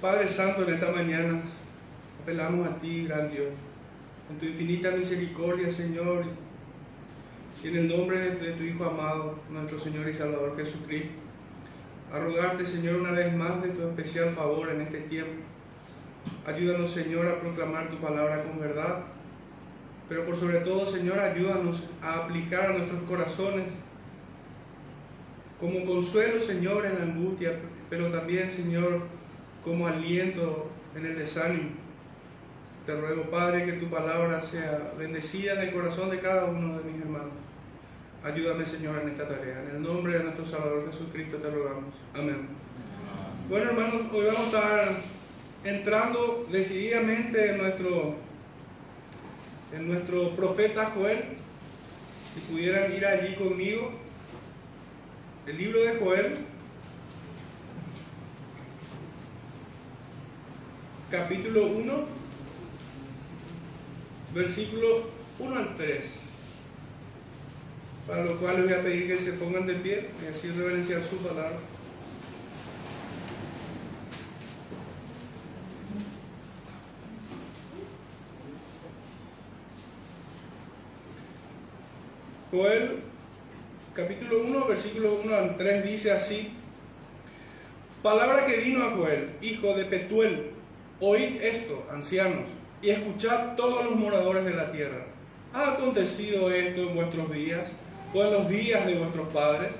Padre Santo, en esta mañana apelamos a ti, gran Dios, en tu infinita misericordia, Señor, y en el nombre de tu Hijo amado, nuestro Señor y Salvador Jesucristo, a rogarte, Señor, una vez más de tu especial favor en este tiempo. Ayúdanos, Señor, a proclamar tu palabra con verdad, pero por sobre todo, Señor, ayúdanos a aplicar a nuestros corazones como consuelo, Señor, en la angustia, pero también, Señor, como aliento en el desánimo. Te ruego, Padre, que tu palabra sea bendecida en el corazón de cada uno de mis hermanos. Ayúdame, Señor, en esta tarea. En el nombre de nuestro Salvador Jesucristo te rogamos. Amén. Bueno, hermanos, hoy vamos a estar entrando decididamente en nuestro, en nuestro profeta Joel. Si pudieran ir allí conmigo, el libro de Joel, capítulo 1, versículo 1 al 3. Para lo cual les voy a pedir que se pongan de pie y así reverenciar su palabra. Joel, capítulo 1, versículo 1 al 3 dice así, palabra que vino a Joel, hijo de Petuel, oíd esto, ancianos, y escuchad todos los moradores de la tierra. ¿Ha acontecido esto en vuestros días o en los días de vuestros padres?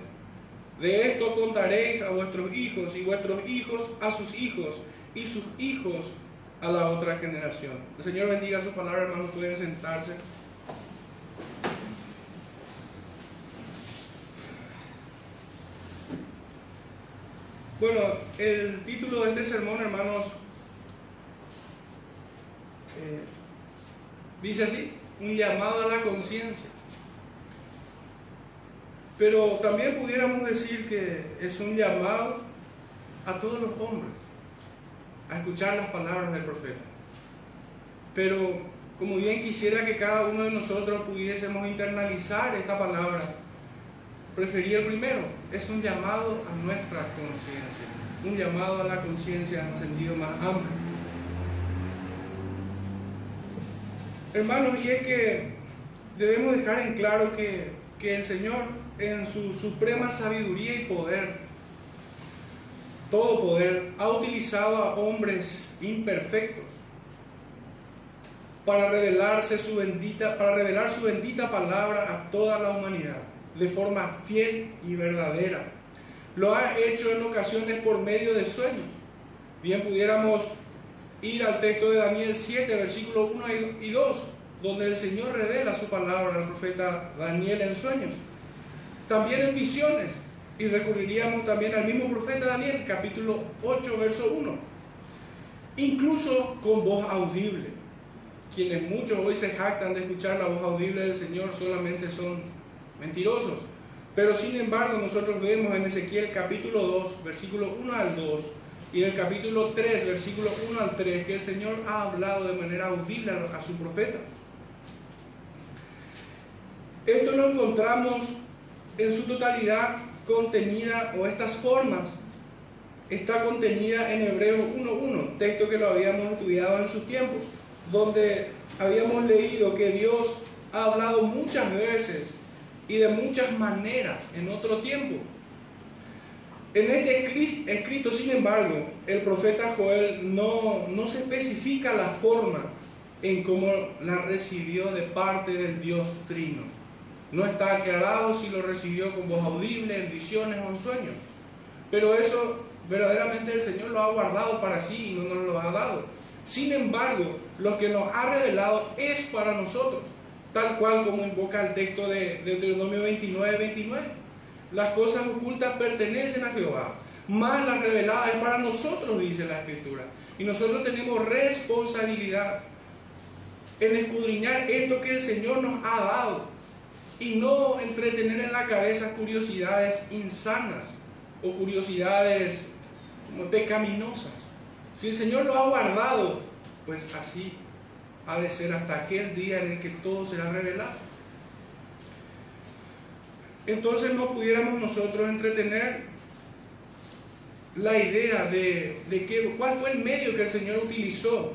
De esto contaréis a vuestros hijos y vuestros hijos a sus hijos y sus hijos a la otra generación. El Señor bendiga su palabra, hermanos, pueden sentarse. Bueno, el título de este sermón, hermanos, eh, dice así, un llamado a la conciencia. Pero también pudiéramos decir que es un llamado a todos los hombres a escuchar las palabras del profeta. Pero como bien quisiera que cada uno de nosotros pudiésemos internalizar esta palabra, prefería el primero, es un llamado a nuestra conciencia, un llamado a la conciencia en sentido más amplio. Hermanos, y es que debemos dejar en claro que, que el Señor en su suprema sabiduría y poder, todo poder, ha utilizado a hombres imperfectos para revelarse su bendita, para revelar su bendita palabra a toda la humanidad de forma fiel y verdadera. Lo ha hecho en ocasiones por medio de sueños. Bien pudiéramos ir al texto de Daniel 7, versículos 1 y 2, donde el Señor revela su palabra al profeta Daniel en sueños. También en visiones, y recurriríamos también al mismo profeta Daniel, capítulo 8, verso 1. Incluso con voz audible. Quienes muchos hoy se jactan de escuchar la voz audible del Señor solamente son mentirosos. Pero sin embargo nosotros vemos en Ezequiel capítulo 2, versículo 1 al 2, y en el capítulo 3, versículo 1 al 3, que el Señor ha hablado de manera audible a su profeta. Esto lo encontramos en su totalidad contenida, o estas formas, está contenida en Hebreos 1.1, texto que lo habíamos estudiado en sus tiempos, donde habíamos leído que Dios ha hablado muchas veces y de muchas maneras en otro tiempo. En este escrito, sin embargo, el profeta Joel no, no se especifica la forma en cómo la recibió de parte del Dios Trino. No está aclarado si lo recibió con voz audible, en visiones o en sueños. Pero eso verdaderamente el Señor lo ha guardado para sí y no nos lo ha dado. Sin embargo, lo que nos ha revelado es para nosotros, tal cual como invoca el texto de Deuteronomio 29, 29. Las cosas ocultas pertenecen a Jehová, más las reveladas es para nosotros, dice la Escritura. Y nosotros tenemos responsabilidad en escudriñar esto que el Señor nos ha dado y no entretener en la cabeza curiosidades insanas o curiosidades pecaminosas. Si el Señor lo ha guardado, pues así ha de ser hasta aquel día en el que todo será revelado. Entonces no pudiéramos nosotros entretener la idea de, de cuál fue el medio que el Señor utilizó.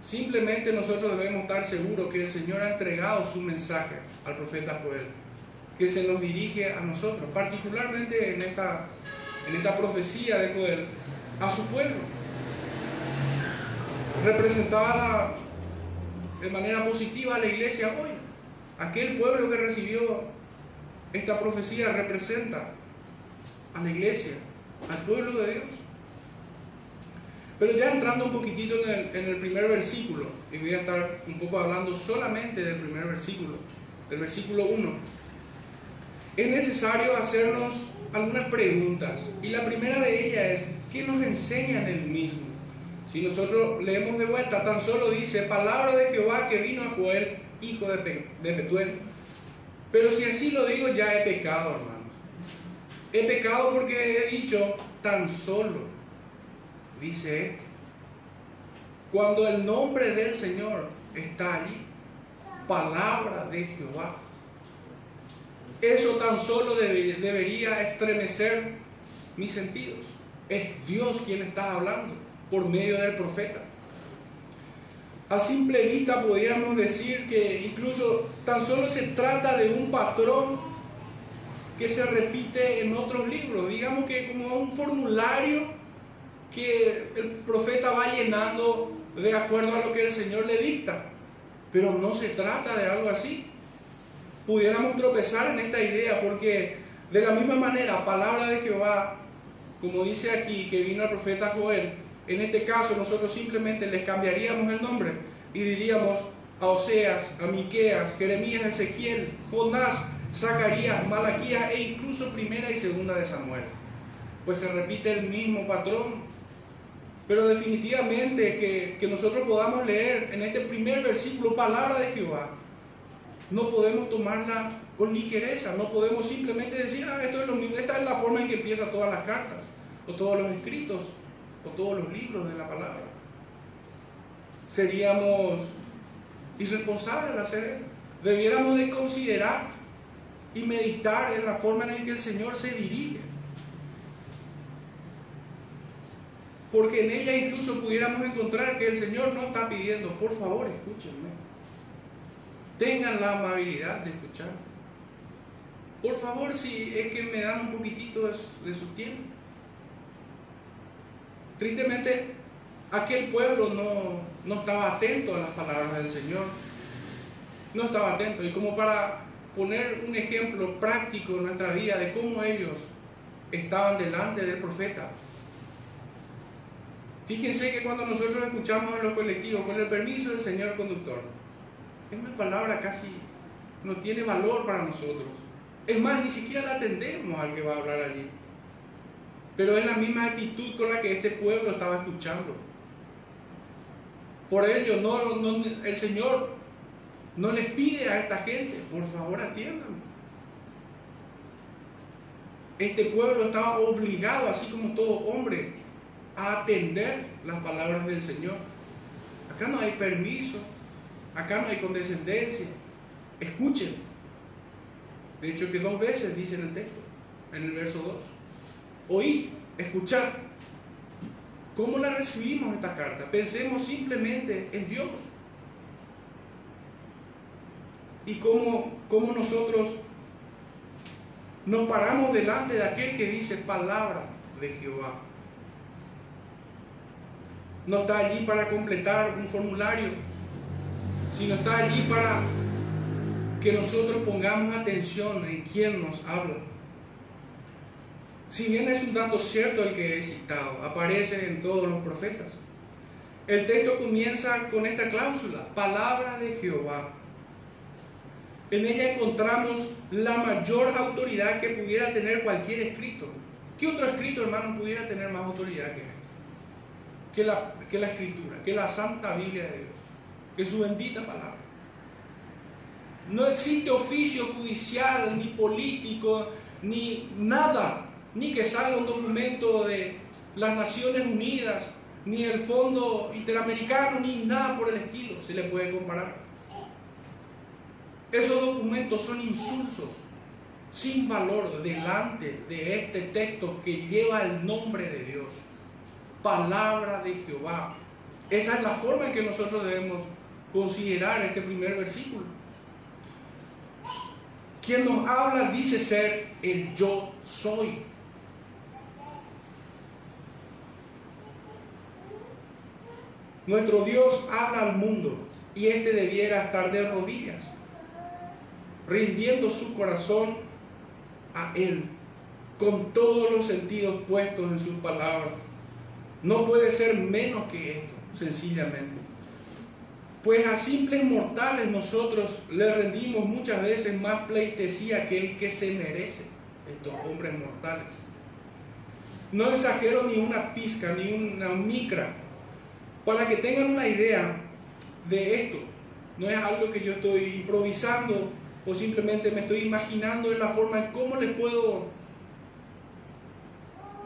Simplemente nosotros debemos estar seguros que el Señor ha entregado su mensaje al profeta Joel, que se nos dirige a nosotros, particularmente en esta, en esta profecía de Joel, a su pueblo, representada de manera positiva a la iglesia hoy. Aquel pueblo que recibió esta profecía representa a la iglesia, al pueblo de Dios. Pero ya entrando un poquitito en el, primer versículo, y voy a estar un poco hablando solamente del primer versículo, del versículo 1, es necesario hacernos algunas preguntas. Y la primera de ellas es, ¿qué nos enseña el mismo? Si nosotros leemos de vuelta, tan solo dice, palabra de Jehová que vino a Joel, hijo de, de Betuel. Pero si así lo digo, ya he pecado, hermanos. He pecado porque he dicho tan solo, dice. Cuando el nombre del Señor está allí, palabra de Jehová. Eso tan solo debería estremecer mis sentidos. Es Dios quien está hablando por medio del profeta. A simple vista podríamos decir que incluso tan solo se trata de un patrón que se repite en otros libros, digamos que como un formulario que el profeta va llenando de acuerdo a lo que el Señor le dicta, pero no se trata de algo así. Pudiéramos tropezar en esta idea porque de la misma manera, palabra de Jehová, como dice aquí que vino el profeta Joel, en este caso nosotros simplemente les cambiaríamos el nombre y diríamos a Oseas, a Miqueas, Jeremías, Ezequiel, Jonás, Zacarías, Malaquías e incluso primera y segunda de Samuel. Pues se repite el mismo patrón. Pero definitivamente que, que nosotros podamos leer en este primer versículo palabra de Jehová, no podemos tomarla con ligereza, no podemos simplemente decir, ah, esto es lo mismo, esta es la forma en que empiezan todas las cartas o todos los escritos o todos los libros de la palabra. Seríamos irresponsables al hacer eso. Debiéramos de considerar y meditar en la forma en que el Señor se dirige. Porque en ella incluso pudiéramos encontrar que el Señor no está pidiendo, por favor, escúchenme. Tengan la amabilidad de escuchar. Por favor, si es que me dan un poquitito de su tiempo. Tristemente, aquel pueblo no, no estaba atento a las palabras del Señor. No estaba atento. Y como para poner un ejemplo práctico en nuestra vida de cómo ellos estaban delante del profeta. Fíjense que cuando nosotros escuchamos en los colectivos, con el permiso del señor conductor, es una palabra casi no tiene valor para nosotros. Es más, ni siquiera la atendemos al que va a hablar allí. Pero es la misma actitud con la que este pueblo estaba escuchando. Por ello, no, el Señor no les pide a esta gente, por favor atiendan. Este pueblo estaba obligado, así como todo hombre, a atender las palabras del Señor. Acá no hay permiso, acá no hay condescendencia. Escuchen. De hecho, que dos veces dice en el texto, en el verso 2 oír, escuchar. ¿Cómo la recibimos esta carta? Pensemos simplemente en Dios. Y cómo, cómo nosotros nos paramos delante de aquel que dice palabra de Jehová. No está allí para completar un formulario, sino está allí para que nosotros pongamos atención en quién nos habla. Si bien es un dato cierto el que he citado, aparece en todos los profetas. El texto comienza con esta cláusula, palabra de Jehová. En ella encontramos la mayor autoridad que pudiera tener cualquier escrito. ¿Qué otro escrito, hermano, pudiera tener más autoridad que esto? Que la, que la escritura, que la santa Biblia de Dios, que su bendita palabra. No existe oficio judicial, ni político, ni nada ni que salga un documento de las Naciones Unidas, ni el Fondo Interamericano, ni nada por el estilo se le puede comparar. Esos documentos son insulsos sin valor delante de este texto que lleva el nombre de Dios. Palabra de Jehová. Esa es la forma en que nosotros debemos considerar este primer versículo. Quien nos habla dice ser el yo soy. Nuestro Dios habla al mundo y éste debiera estar de rodillas, rindiendo su corazón a Él, con todos los sentidos puestos en sus palabras. No puede ser menos que esto, sencillamente. Pues a simples mortales nosotros le rendimos muchas veces más pleitesía que el que se merece, estos hombres mortales. No exagero ni una pizca, ni una micra, para que tengan una idea de esto. No es algo que yo estoy improvisando o simplemente me estoy imaginando en la forma en cómo le puedo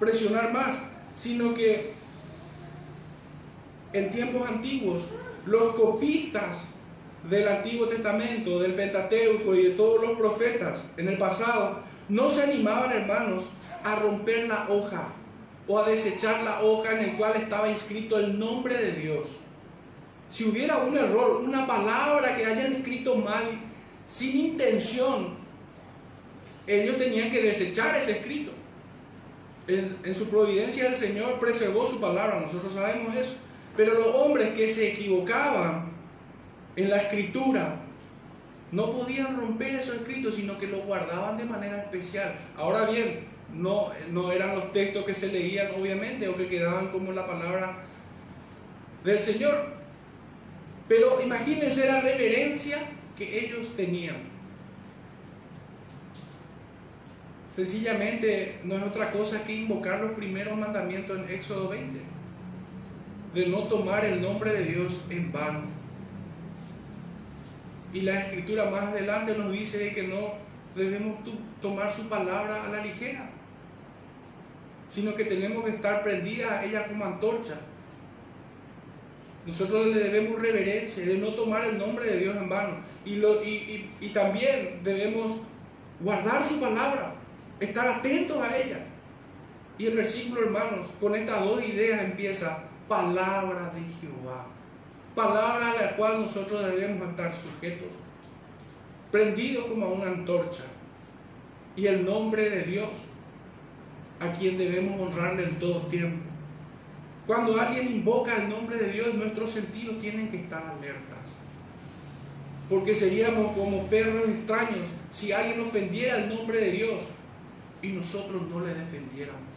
presionar más, sino que en tiempos antiguos los copistas del Antiguo Testamento, del Pentateuco y de todos los profetas en el pasado, no se animaban, hermanos, a romper la hoja o a desechar la hoja en el cual estaba inscrito el nombre de Dios. Si hubiera un error, una palabra que hayan escrito mal, sin intención, ellos tenían que desechar ese escrito. En, en, su providencia el Señor preservó su palabra, nosotros sabemos eso. Pero los hombres que se equivocaban en la escritura no podían romper esos escritos, sino que los guardaban de manera especial. Ahora bien, no, no eran los textos que se leían, obviamente, o que quedaban como la palabra del Señor. Pero imagínense la reverencia que ellos tenían. Sencillamente no es otra cosa que invocar los primeros mandamientos en Éxodo 20 de no tomar el nombre de Dios en vano. Y la escritura más adelante nos dice que no debemos tomar su palabra a la ligera, sino que tenemos que estar prendidas a ella como antorcha. Nosotros le debemos reverencia, de no tomar el nombre de Dios en vano. Y, y también debemos guardar su palabra, estar atentos a ella. Y el versículo, hermanos, con estas dos ideas empieza palabra de Jehová, palabra a la cual nosotros debemos estar sujetos, prendidos como a una antorcha, y el nombre de Dios, a quien debemos honrarle en todo tiempo. Cuando alguien invoca el nombre de Dios, nuestros sentidos tienen que estar alertas. Porque seríamos como perros extraños si alguien ofendiera el nombre de Dios y nosotros no le defendiéramos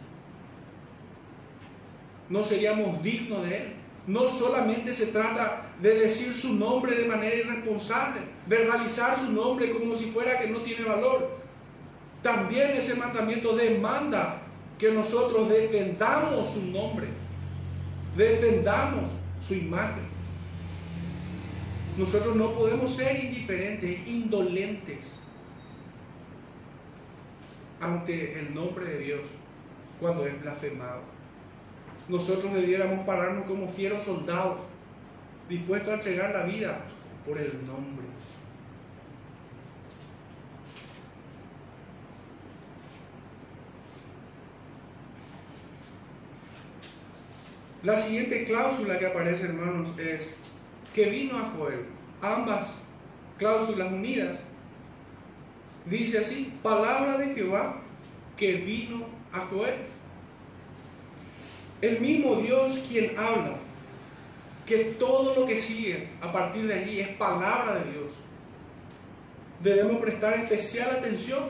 no seríamos dignos de Él. No solamente se trata de decir su nombre de manera irresponsable, verbalizar su nombre como si fuera que no tiene valor. También ese mandamiento demanda que nosotros defendamos su nombre, defendamos su imagen. Nosotros no podemos ser indiferentes, indolentes ante el nombre de Dios cuando es blasfemado nosotros debiéramos pararnos como fieros soldados, dispuestos a entregar la vida por el nombre. La siguiente cláusula que aparece, hermanos, es que vino a Joel. Ambas cláusulas unidas. Dice así, palabra de Jehová que vino a Joel el mismo Dios quien habla, que todo lo que sigue a partir de allí es palabra de Dios. Debemos prestar especial atención,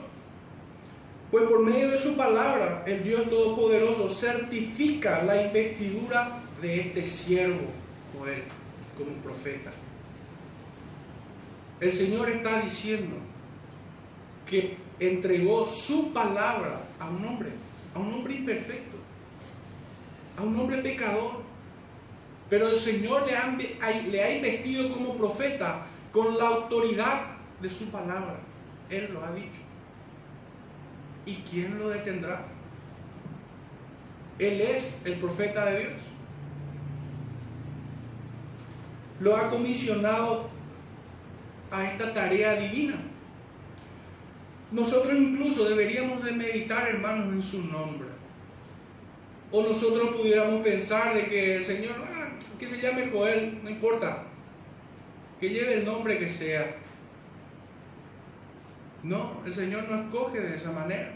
pues por medio de su palabra el Dios Todopoderoso certifica la investidura de este siervo, como profeta. El Señor está diciendo que entregó su palabra a un hombre, a un hombre imperfecto a un hombre pecador. Pero el Señor le ha, le ha investido como profeta con la autoridad de su palabra. Él lo ha dicho. ¿Y quién lo detendrá? Él es el profeta de Dios. Lo ha comisionado a esta tarea divina. nosotros incluso deberíamos de meditar, hermanos, en su nombre. O nosotros pudiéramos pensar de que el Señor, ah, que se llame Joel, no importa, que lleve el nombre que sea. No, el Señor no escoge de esa manera.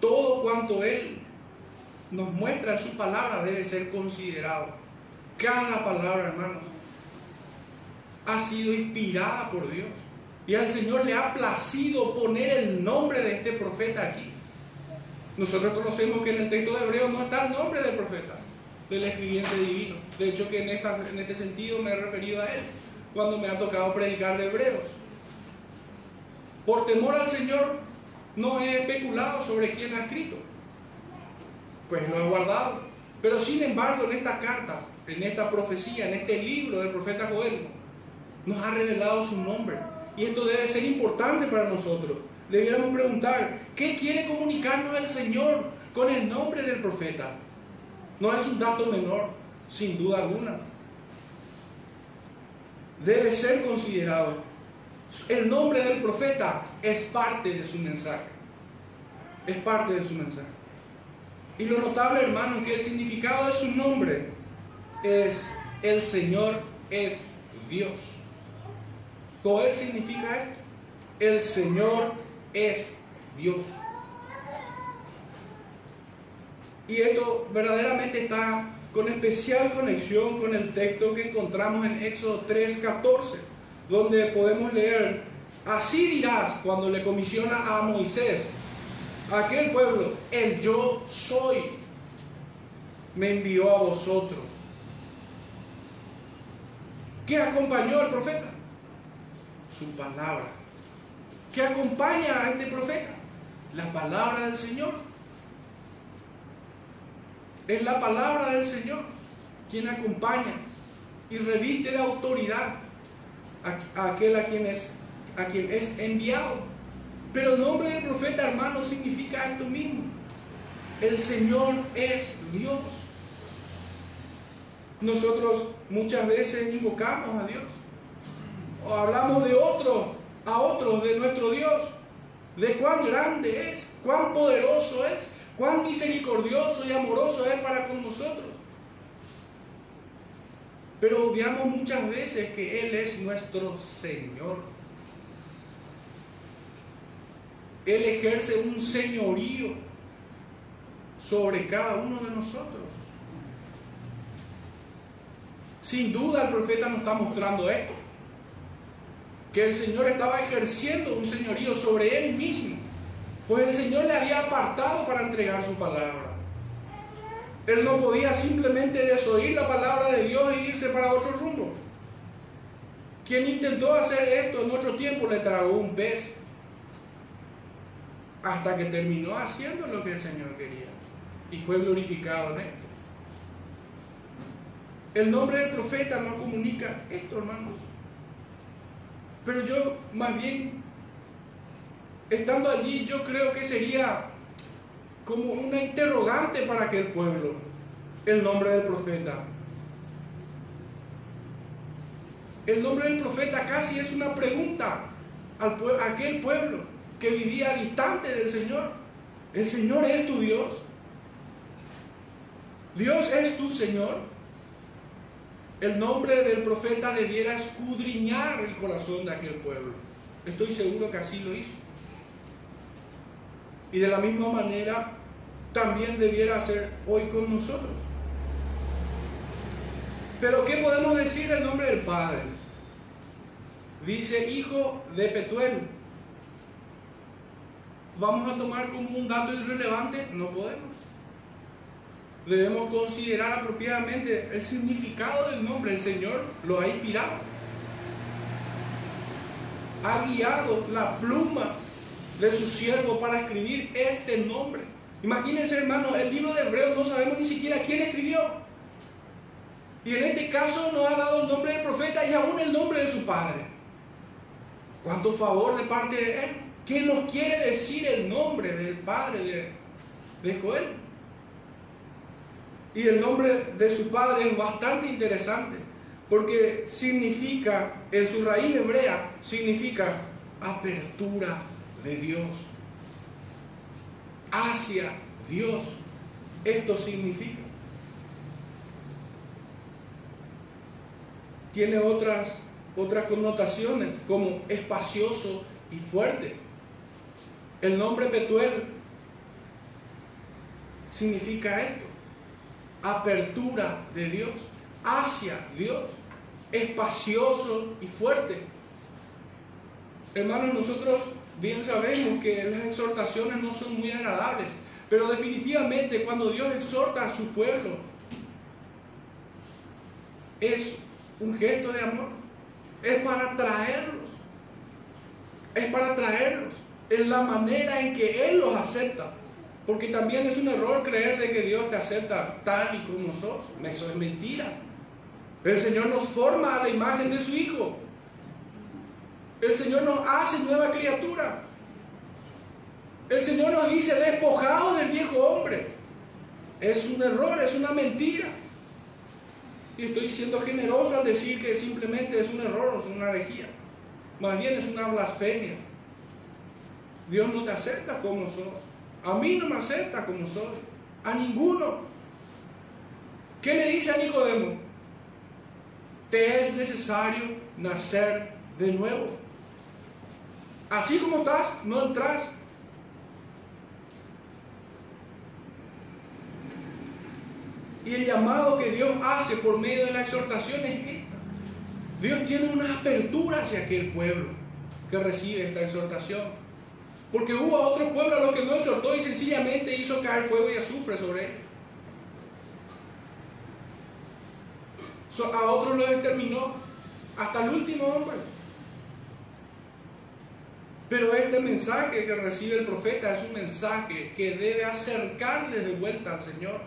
Todo cuanto Él nos muestra en su palabra debe ser considerado. Cada palabra, hermanos, ha sido inspirada por Dios. Y al Señor le ha placido poner el nombre de este profeta aquí. Nosotros conocemos que en el texto de Hebreo no está el nombre del profeta, del escribiente divino. De hecho, que en, esta, en este sentido me he referido a él cuando me ha tocado predicar de Hebreos. Por temor al Señor, no he especulado sobre quién ha escrito. Pues no he guardado. Pero sin embargo, en esta carta, en esta profecía, en este libro del profeta Joel, nos ha revelado su nombre. Y esto debe ser importante para nosotros. Deberíamos preguntar, ¿qué quiere comunicarnos el Señor con el nombre del profeta? No es un dato menor, sin duda alguna. Debe ser considerado. El nombre del profeta es parte de su mensaje. Es parte de su mensaje. Y lo notable, hermano, que el significado de su nombre es el Señor es Dios. Joel significa. El Señor es Dios. Y esto verdaderamente está con especial conexión con el texto que encontramos en Éxodo 3:14, donde podemos leer, así dirás cuando le comisiona a Moisés, aquel pueblo, el yo soy, me envió a vosotros. ¿Qué acompañó al profeta? su palabra. ¿Qué acompaña a este profeta? La palabra del Señor. Es la palabra del Señor quien acompaña y reviste de autoridad a, aquel a quien, es, a quien es enviado. Pero el nombre del profeta, hermano, significa esto mismo. El Señor es Dios. Nosotros muchas veces invocamos a Dios o hablamos de otro, a otros, de nuestro Dios, de cuán grande es, cuán poderoso es, cuán misericordioso y amoroso es para con nosotros. Pero odiamos muchas veces que Él es nuestro Señor. Él ejerce un señorío sobre cada uno de nosotros. Sin duda el profeta nos está mostrando esto que el Señor estaba ejerciendo un señorío sobre él mismo, pues el Señor le había apartado para entregar su palabra. Él no podía simplemente desoír la palabra de Dios e irse para otro rumbo. Quien intentó hacer esto en otro tiempo le tragó un pez hasta que terminó haciendo lo que el Señor quería y fue glorificado en esto. El nombre del profeta no comunica esto, hermanos. Pero yo, más bien, estando allí, yo creo que sería como una interrogante para aquel pueblo, el nombre del profeta. El nombre del profeta casi es una pregunta al a aquel pueblo que vivía distante del Señor. ¿El Señor es tu Dios? ¿Dios es tu Señor? El nombre del profeta debiera escudriñar el corazón de aquel pueblo. Estoy seguro que así lo hizo. Y de la misma manera también debiera hacer hoy con nosotros. Pero ¿qué podemos decir el nombre del Padre? Dice hijo de Petuel. ¿Vamos a tomar como un dato irrelevante? No podemos debemos considerar apropiadamente el significado del nombre. El Señor lo ha inspirado. Ha guiado la pluma de su siervo para escribir este nombre. Imagínense, hermano, el libro de Hebreos no sabemos ni siquiera quién escribió. Y en este caso nos ha dado el nombre del profeta y aún el nombre de su padre. ¿Cuánto favor de parte de él? ¿Quién nos quiere decir el nombre del padre de Joel? Y el nombre de su padre es bastante interesante, porque significa, en su raíz hebrea, significa apertura de Dios. Hacia Dios. Esto significa. Tiene otras, otras connotaciones como espacioso y fuerte. El nombre Petuel significa esto. Apertura de Dios hacia Dios. Espacioso y fuerte. Hermanos, nosotros bien sabemos que las exhortaciones no son muy agradables, pero definitivamente cuando Dios exhorta a su pueblo, es un gesto de amor, es para traerlos, es para traerlos en la manera en que Él los acepta. Porque también es un error creer de que Dios te acepta tal y como sos. Eso es mentira. El Señor nos forma a la imagen de su Hijo. El Señor nos hace nueva criatura. El Señor nos dice, despojado del viejo hombre. Es un error, es una mentira. Y estoy siendo generoso al decir que simplemente es un error, es una herejía. Más bien es una blasfemia. Dios no te acepta como sos. A mí no me acepta como soy. A ninguno. ¿Qué le dice a Nicodemo? Te es necesario nacer de nuevo. Así como estás, no entras. Y el llamado que Dios hace por medio de la exhortación es esta. Dios tiene una apertura hacia aquel pueblo que recibe esta exhortación. Porque hubo otro pueblo a lo que no exhortó y sencillamente hizo caer fuego y azufre sobre él. A otros lo determinó hasta el último hombre. Pero este mensaje que recibe el profeta es un mensaje que debe acercarle de vuelta al Señor.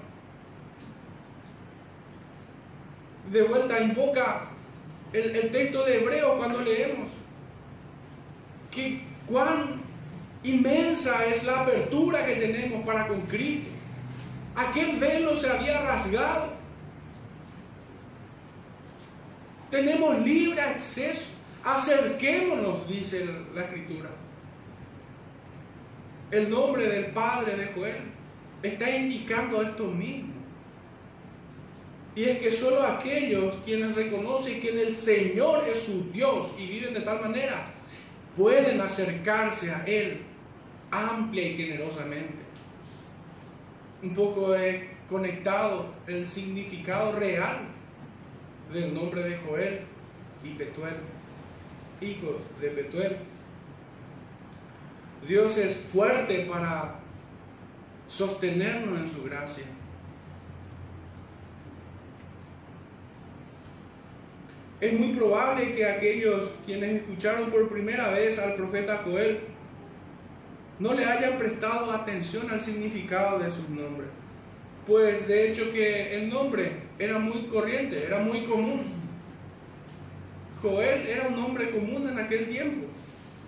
De vuelta invoca el, el texto de Hebreo cuando leemos. Que cuán inmensa es la apertura que tenemos para con Cristo. Aquel velo se había rasgado. Tenemos libre acceso. Acerquémonos, dice la escritura. El nombre del padre de Joel está indicando esto mismo. Y es que solo aquellos quienes reconocen que el Señor es su Dios y viven de tal manera, pueden acercarse a Él amplia y generosamente. Un poco he conectado el significado real del nombre de Joel y Petuel hijos de Betuel. Dios es fuerte para sostenernos en su gracia. Es muy probable que aquellos quienes escucharon por primera vez al profeta Joel no le hayan prestado atención al significado de sus nombres. Pues de hecho que el nombre era muy corriente, era muy común. Joel era un hombre común en aquel tiempo.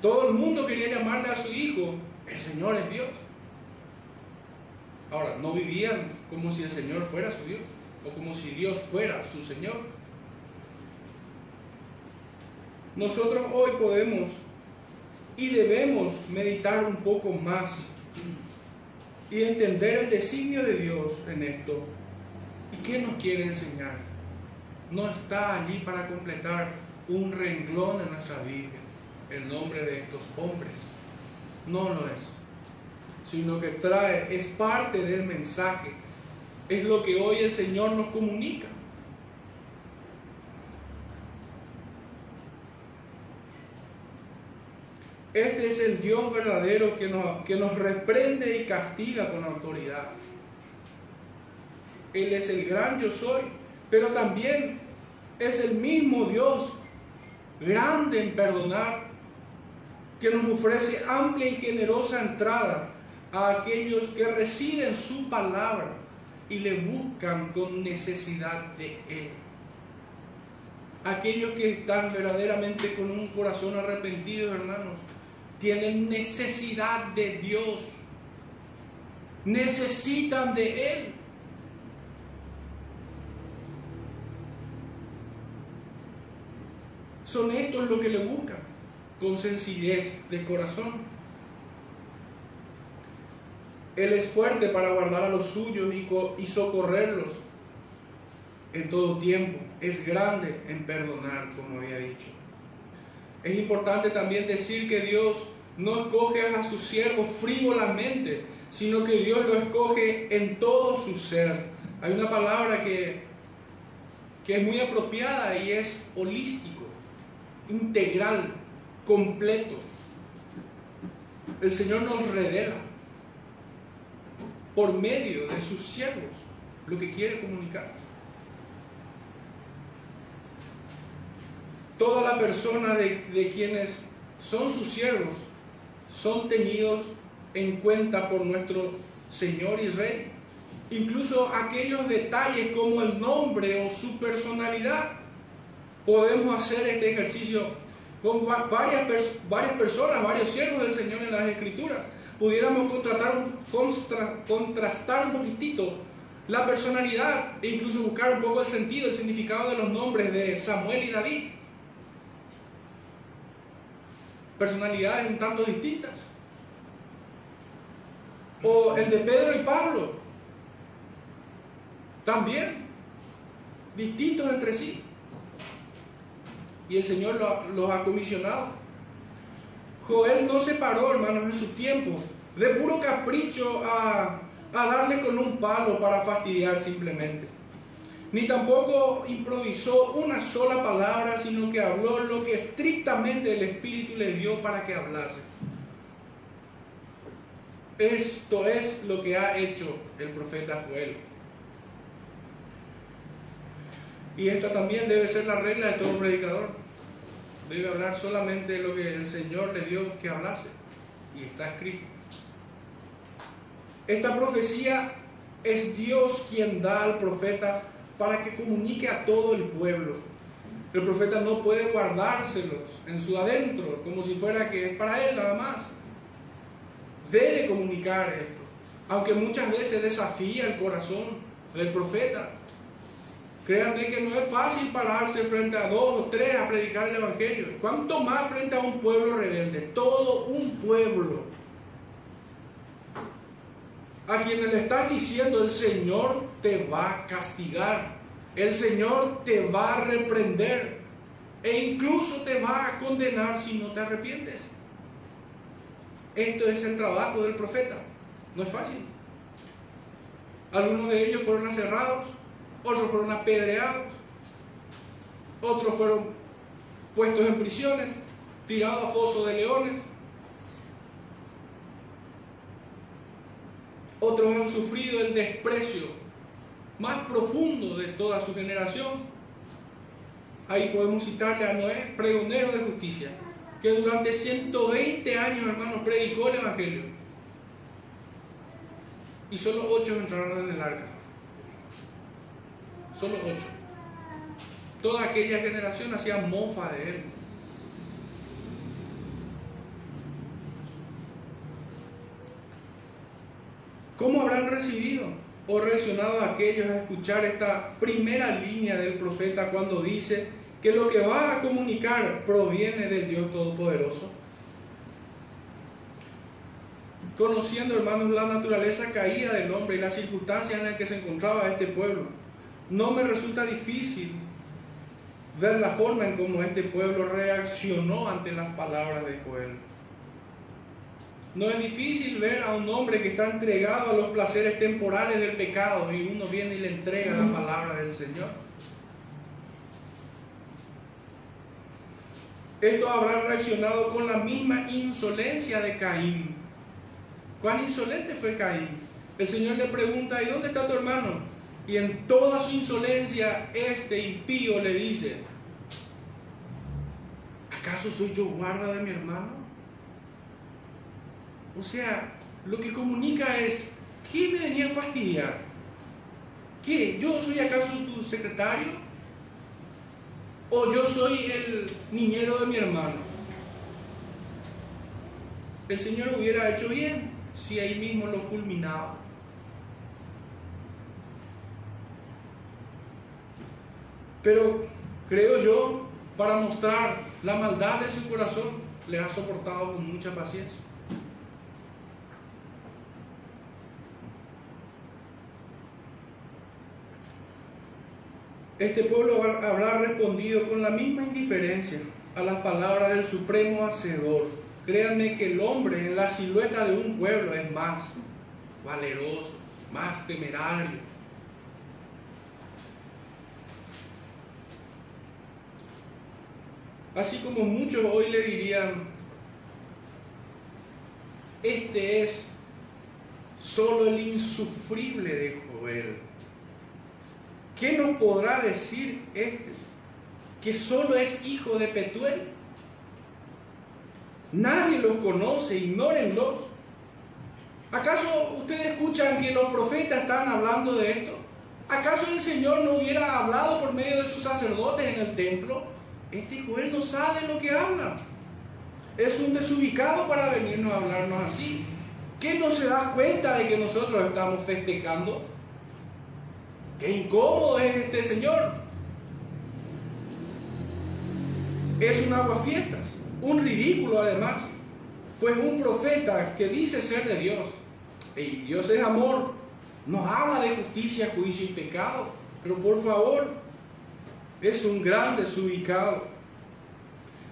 Todo el mundo quería llamarle a su hijo, el Señor es Dios. Ahora, no vivían como si el Señor fuera su Dios o como si Dios fuera su Señor. Nosotros hoy podemos y debemos meditar un poco más y entender el designio de Dios en esto. ¿Y qué nos quiere enseñar? No está allí para completar un renglón en nuestra Biblia, el nombre de estos hombres. No lo es, sino que trae, es parte del mensaje, es lo que hoy el Señor nos comunica. Este es el Dios verdadero que nos, que nos reprende y castiga con autoridad. Él es el gran yo soy, pero también es el mismo Dios grande en perdonar, que nos ofrece amplia y generosa entrada a aquellos que reciben su palabra y le buscan con necesidad de Él. Aquellos que están verdaderamente con un corazón arrepentido, hermanos, tienen necesidad de Dios, necesitan de Él. Son estos los que le buscan con sencillez de corazón. Él es fuerte para guardar a los suyos y socorrerlos en todo tiempo. Es grande en perdonar, como había dicho. Es importante también decir que Dios no escoge a su siervo frívolamente, sino que Dios lo escoge en todo su ser. Hay una palabra que, que es muy apropiada y es holístico, integral, completo. El Señor nos revela por medio de sus siervos lo que quiere comunicar. Toda la persona de, quienes son sus siervos son tenidos en cuenta por nuestro Señor y Rey. Incluso aquellos detalles como el nombre o su personalidad. Podemos hacer este ejercicio con varias, varias personas, varios siervos del Señor en las Escrituras. Pudiéramos contratar, contrastar un poquitito la personalidad e incluso buscar un poco el sentido, el significado de los nombres de Samuel y David. Personalidades un tanto distintas o el de Pedro y Pablo, también distintos entre sí. Y el Señor los ha comisionado. Joel no se paró, hermanos, en su tiempo, de puro capricho a, a darle con un palo para fastidiar simplemente. Ni tampoco improvisó una sola palabra, sino que habló lo que estrictamente el Espíritu le dio para que hablase. Esto es lo que ha hecho el profeta Joel. Y esta también debe ser la regla de todo predicador. Debe hablar solamente lo que el Señor le dio que hablase. Y está escrito. Esta profecía es Dios quien da al profeta para que comunique a todo el pueblo. El profeta no puede guardárselos en su adentro, como si fuera que es para él nada más debe comunicar esto, aunque muchas veces desafía el corazón del profeta. Créanme que no es fácil pararse frente a dos o tres a predicar el Evangelio. ¿Cuánto más frente a un pueblo rebelde? Todo un pueblo. A quienes le estás diciendo, el Señor te va a castigar. El Señor te va a reprender. E incluso te va a condenar si no te arrepientes. Esto es el trabajo del profeta. No es fácil. Algunos de ellos fueron aserrados, otros fueron apedreados, otros fueron puestos en prisiones, tirados a foso de leones. Otros han sufrido el desprecio más profundo de toda su generación. Ahí podemos citarle a Noé, pregonero de justicia, que durante 120 años, hermanos, predicó el Evangelio. Y solo ocho entraron en el arca. Solo ocho. Toda aquella generación hacía mofa de él. ¿Cómo habrán recibido o reaccionado aquellos a escuchar esta primera línea del profeta cuando dice, que lo que va a comunicar proviene del Dios Todopoderoso. Conociendo, hermanos, la naturaleza caída del hombre y las circunstancias en las que se encontraba este pueblo, no me resulta difícil ver la forma en cómo este pueblo reaccionó ante las palabras de Joel. No es difícil ver a un hombre que está entregado a los placeres temporales del pecado y uno viene y le entrega la palabra del Señor. Esto habrá reaccionado con la misma insolencia de Caín. ¿Cuán insolente fue Caín? El Señor le pregunta, ¿y dónde está tu hermano? Y en toda su insolencia, este impío le dice, ¿acaso soy yo guarda de mi hermano? O sea, lo que comunica es, ¿qué me venía a fastidiar? ¿Qué? ¿Yo soy acaso tu secretario? o yo soy el niñero de mi hermano. El Señor hubiera hecho bien si ahí mismo lo fulminaba. Pero creo yo, para mostrar la maldad de su corazón, le ha soportado con mucha paciencia. Este pueblo habrá respondido con la misma indiferencia a las palabras del Supremo Hacedor. Créanme que el hombre en la silueta de un pueblo es más valeroso, más temerario. Así como muchos hoy le dirían, este es solo el insufrible de Joel. ¿Qué nos podrá decir este? Que solo es hijo de Petuel. Nadie los conoce, ignórenlos. ¿Acaso ustedes escuchan que los profetas están hablando de esto? ¿Acaso el Señor no hubiera hablado por medio de sus sacerdotes en el templo? Este Joel no sabe lo que habla. Es un desubicado para venirnos a hablarnos así. ¿Qué no se da cuenta de que nosotros estamos festejando? Qué incómodo es este Señor. Es un aguafiestas, un ridículo además, pues un profeta que dice ser de Dios, y Dios es amor, nos habla de justicia, juicio y pecado, pero por favor, es un gran desubicado.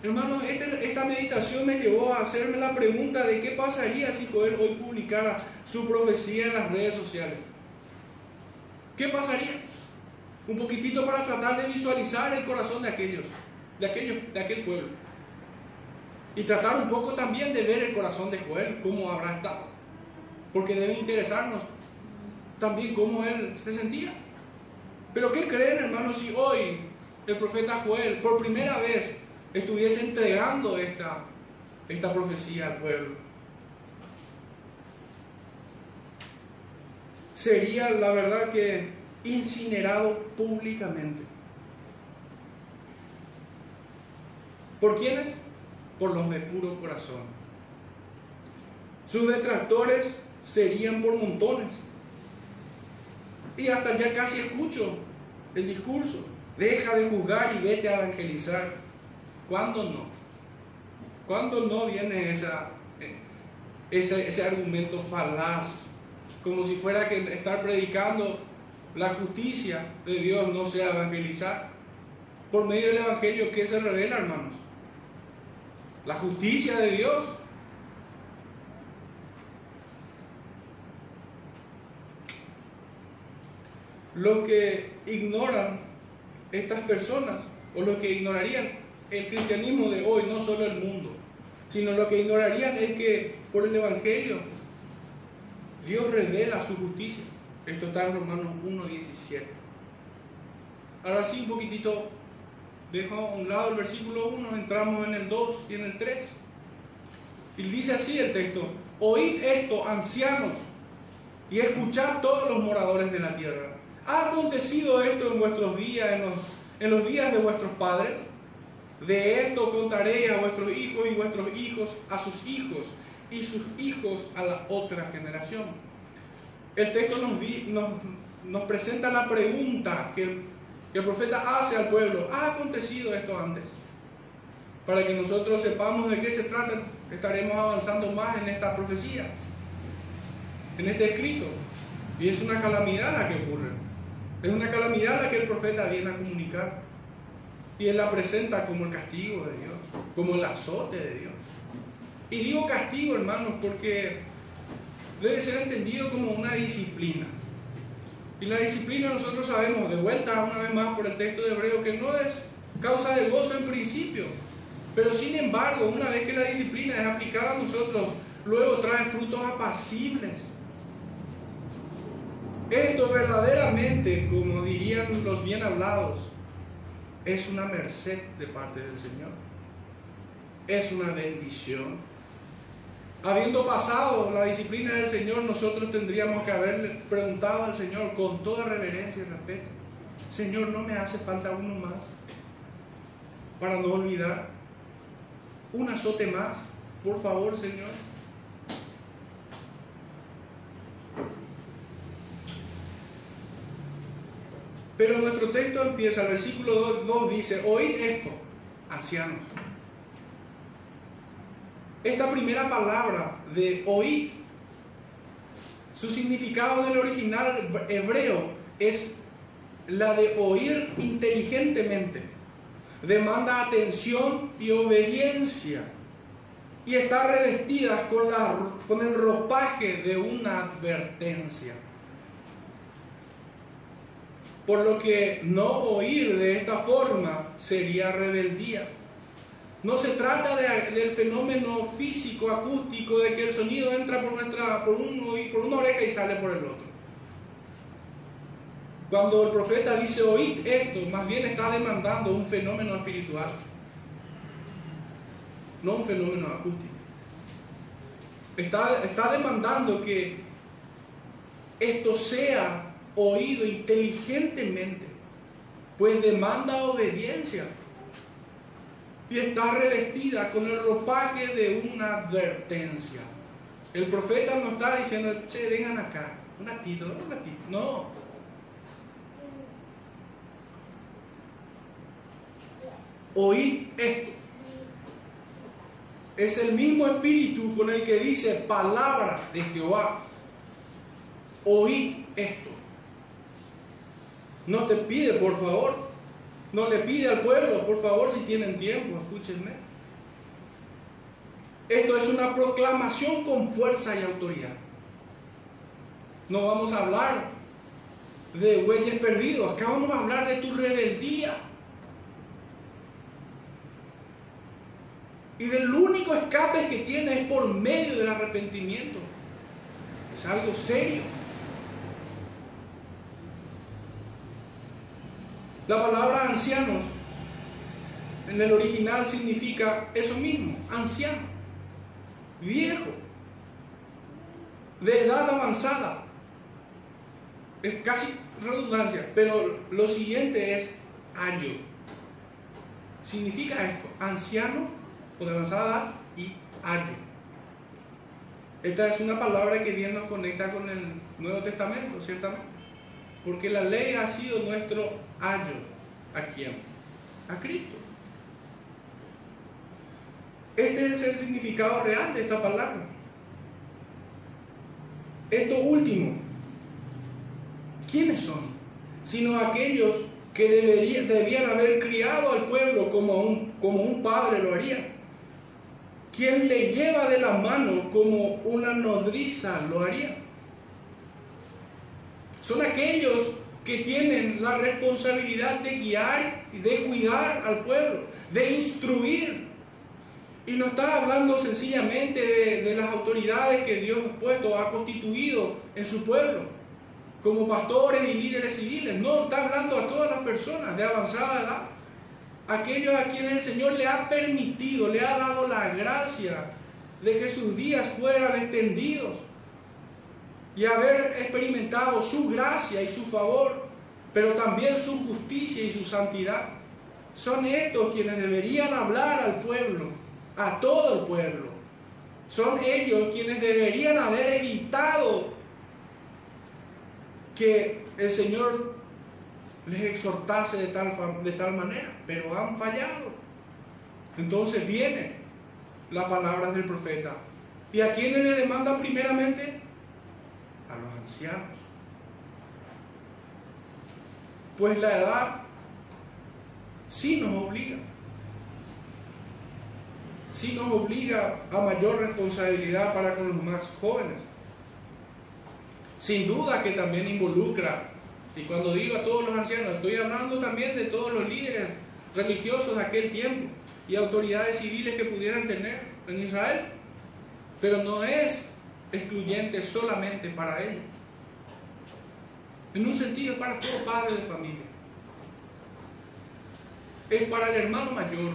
Hermanos, este, esta, meditación me llevó a hacerme la pregunta de qué pasaría si Joel hoy publicara su profecía en las redes sociales. ¿Qué pasaría? Un poquitito para tratar de visualizar el corazón de aquellos, de aquellos, de aquel pueblo. Y tratar un poco también de ver el corazón de Joel, cómo habrá estado. Porque debe interesarnos también cómo él se sentía. Pero ¿qué creen, hermanos, si hoy el profeta Joel, por primera vez, estuviese entregando esta, esta profecía al pueblo. Sería la verdad que incinerado públicamente. ¿Por quiénes? Por los de puro corazón. Sus detractores serían por montones. Y hasta ya casi escucho el discurso. Deja de juzgar y vete a evangelizar. ¿Cuándo no? ¿Cuándo no viene esa, ese, ese argumento falaz? Como si fuera que estar predicando la justicia de Dios no sea evangelizar. Por medio del Evangelio, ¿qué se revela, hermanos? La justicia de Dios. Lo que ignoran estas personas, o lo que ignorarían el cristianismo de hoy, no solo el mundo, sino lo que ignorarían es que por el Evangelio Dios revela su justicia. Esto está en Romanos 1.17. Ahora sí, un poquitito, dejo a un lado el versículo 1, entramos en el 2 y en el 3. Y dice así el texto, oíd esto, ancianos, y escuchad todos los moradores de la tierra. ¿Ha acontecido esto en vuestros días, en los, en los días de vuestros padres? De esto contaréis a vuestros hijos y vuestros hijos a sus hijos y sus hijos a la otra generación. El texto nos, nos, presenta la pregunta que, que el profeta hace al pueblo. ¿Ha acontecido esto antes? Para que nosotros sepamos de qué se trata, estaremos avanzando más en esta profecía, en este escrito. Y es una calamidad la que ocurre. Es una calamidad la que el profeta viene a comunicar. Y él la presenta como el castigo de Dios, como el azote de Dios. Y digo castigo, hermanos, porque debe ser entendido como una disciplina. Y la disciplina nosotros sabemos, de vuelta una vez más por el texto de Hebreo, que no es causa de gozo en principio. Pero sin embargo, una vez que la disciplina es aplicada a nosotros, luego trae frutos apacibles. Esto verdaderamente, como dirían los bien hablados, es una merced de parte del Señor. Es una bendición. Habiendo pasado la disciplina del Señor, nosotros tendríamos que haberle preguntado al Señor con toda reverencia y respeto, Señor, ¿no me hace falta uno más para no olvidar? Un azote más, por favor, Señor. Pero nuestro texto empieza, el versículo 2, dice, oíd esto, ancianos. Esta primera palabra de oíd, su significado en el original hebreo es la de oír inteligentemente. Demanda atención y obediencia. Y está revestida con, la, con el ropaje de una advertencia. Por lo que no oír de esta forma sería rebeldía. No se trata del fenómeno físico, acústico, de que el sonido entra por, nuestra, por, por una oreja y sale por el otro. Cuando el profeta dice oíd esto, más bien está demandando un fenómeno espiritual, no un fenómeno acústico. Está, está demandando que esto sea oído inteligentemente, pues demanda obediencia y está revestida con el ropaje de una advertencia. El profeta no está diciendo, che, vengan acá, un gatito, un gatito. No. Oíd esto. Es el mismo espíritu con el que dice palabra de Jehová. Oíd esto. No te pide, por favor, no le pide al pueblo, por favor, si tienen tiempo, escúchenme. Esto es una proclamación con fuerza y autoridad. No vamos a hablar de huellas perdidos, acá vamos a hablar de tu rebeldía. Y del único escape que tiene es por medio del arrepentimiento. Es algo serio. La palabra ancianos en el original significa eso mismo, anciano, viejo, de edad avanzada. Es casi redundancia, pero lo siguiente es ayo. Significa esto, anciano o de avanzada edad y ayo. Esta es una palabra que bien nos conecta con el Nuevo Testamento, ciertamente. Porque la ley ha sido nuestro ayo. ¿A quién? A Cristo. Este es el significado real de esta palabra. Esto último, ¿quiénes son? Sino aquellos que deberían, debían haber criado al pueblo como un, como un padre lo haría. Quien le lleva de la mano como una nodriza lo haría son aquellos que tienen la responsabilidad de guiar y de cuidar al pueblo, de instruir. Y no está hablando sencillamente de, las autoridades que Dios ha puesto, ha constituido en su pueblo, como pastores y líderes civiles. No, está hablando a todas las personas de avanzada edad. Aquellos a quienes el Señor le ha permitido, le ha dado la gracia de que sus días fueran extendidos y haber experimentado su gracia y su favor, pero también su justicia y su santidad. Son estos quienes deberían hablar al pueblo, a todo el pueblo. Son ellos quienes deberían haber evitado que el Señor les exhortase de tal, de tal manera, pero han fallado. Entonces viene la palabra del profeta. ¿Y a quiénes le demanda primeramente? Ancianos. Pues la edad sí nos obliga, sí nos obliga a mayor responsabilidad para con los más jóvenes. Sin duda que también involucra, y cuando digo a todos los ancianos, estoy hablando también de todos los líderes religiosos de aquel tiempo y autoridades civiles que pudieran tener en Israel. Pero no es excluyente solamente para ellos. En un sentido, para todo padre de familia. Es para el hermano mayor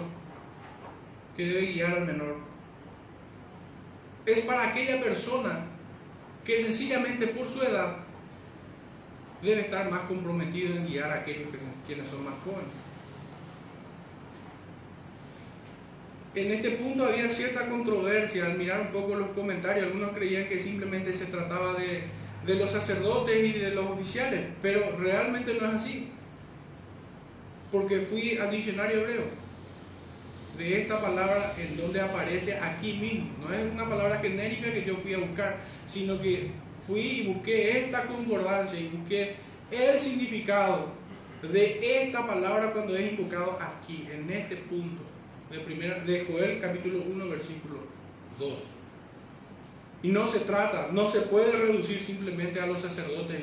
que debe guiar al menor. Es para aquella persona que sencillamente por su edad debe estar más comprometido en guiar a aquellos que, quienes son más jóvenes. En este punto había cierta controversia al mirar un poco los comentarios. Algunos creían que simplemente se trataba de, los sacerdotes y de los oficiales, pero realmente no es así. Porque fui al diccionario hebreo de esta palabra en donde aparece aquí mismo. No es una palabra genérica que yo fui a buscar, sino que fui y busqué esta concordancia y busqué el significado de esta palabra cuando es invocado aquí, en este punto de, primera, Joel capítulo 1, versículo 2. Y no se trata, no se puede reducir simplemente a los sacerdotes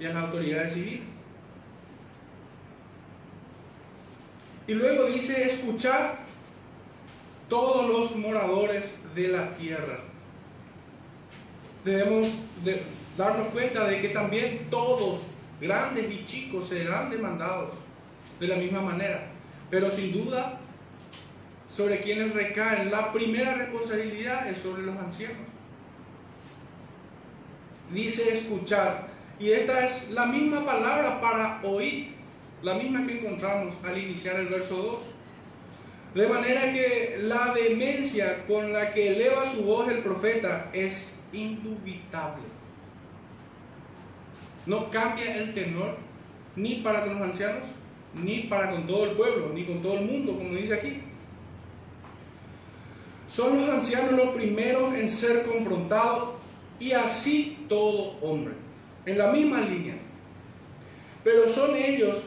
y a las autoridades civiles. Y luego dice, escuchar todos los moradores de la tierra. Debemos darnos cuenta de que también todos, grandes y chicos, serán demandados de la misma manera. Pero sin duda, sobre quienes recaen la primera responsabilidad es sobre los ancianos. Dice escuchar. Y esta es la misma palabra para oír, la misma que encontramos al iniciar el verso 2. De manera que la demencia con la que eleva su voz el profeta es indubitable. No cambia el tenor ni para con los ancianos, ni para con todo el pueblo, ni con todo el mundo, como dice aquí. Son los ancianos los primeros en ser confrontados y así todo hombre, en la misma línea. Pero son ellos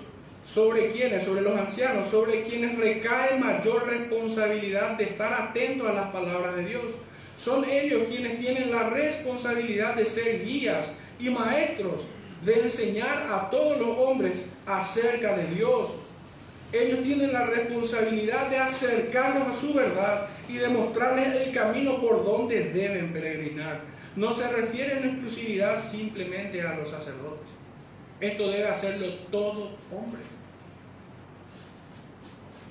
sobre quienes, sobre los ancianos, sobre quienes recae mayor responsabilidad de estar atentos a las palabras de Dios. Son ellos quienes tienen la responsabilidad de ser guías y maestros, de enseñar a todos los hombres acerca de Dios. Ellos tienen la responsabilidad de acercarlos a su verdad y de mostrarles el camino por donde deben peregrinar. No se refiere en exclusividad simplemente a los sacerdotes. Esto debe hacerlo todo hombre.